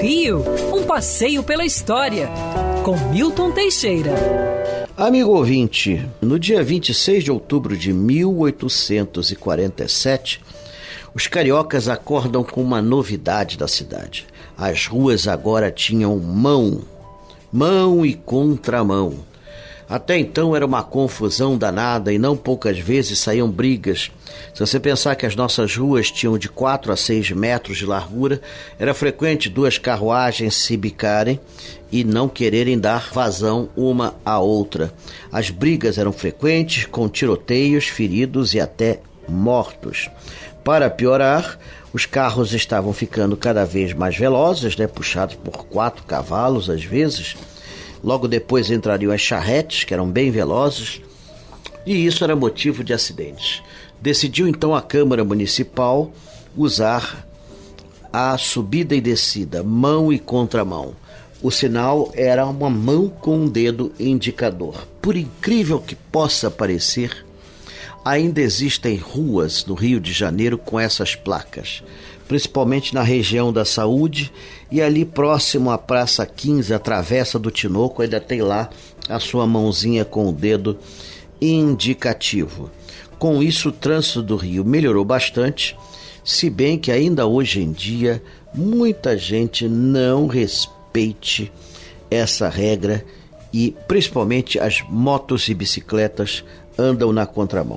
Rio, um passeio pela história, com Milton Teixeira. Amigo ouvinte, no dia 26 de outubro de 1847, os cariocas acordam com uma novidade da cidade. As ruas agora tinham mão, mão e contramão. Até então era uma confusão danada e não poucas vezes saíam brigas. Se você pensar que as nossas ruas tinham de 4 a 6 metros de largura, era frequente duas carruagens se bicarem e não quererem dar vazão uma à outra. As brigas eram frequentes, com tiroteios, feridos e até mortos. Para piorar, os carros estavam ficando cada vez mais velozes, né, puxados por quatro cavalos às vezes Logo depois entrariam as charretes, que eram bem velozes, e isso era motivo de acidentes. Decidiu então a Câmara Municipal usar a subida e descida, mão e contramão. O sinal era uma mão com um dedo indicador. Por incrível que possa parecer, ainda existem ruas no Rio de Janeiro com essas placas principalmente na região da saúde e ali próximo à Praça 15, a Travessa do Tinoco, ainda tem lá a sua mãozinha com o dedo indicativo. Com isso, o trânsito do Rio melhorou bastante, se bem que ainda hoje em dia muita gente não respeite essa regra e principalmente as motos e bicicletas andam na contramão.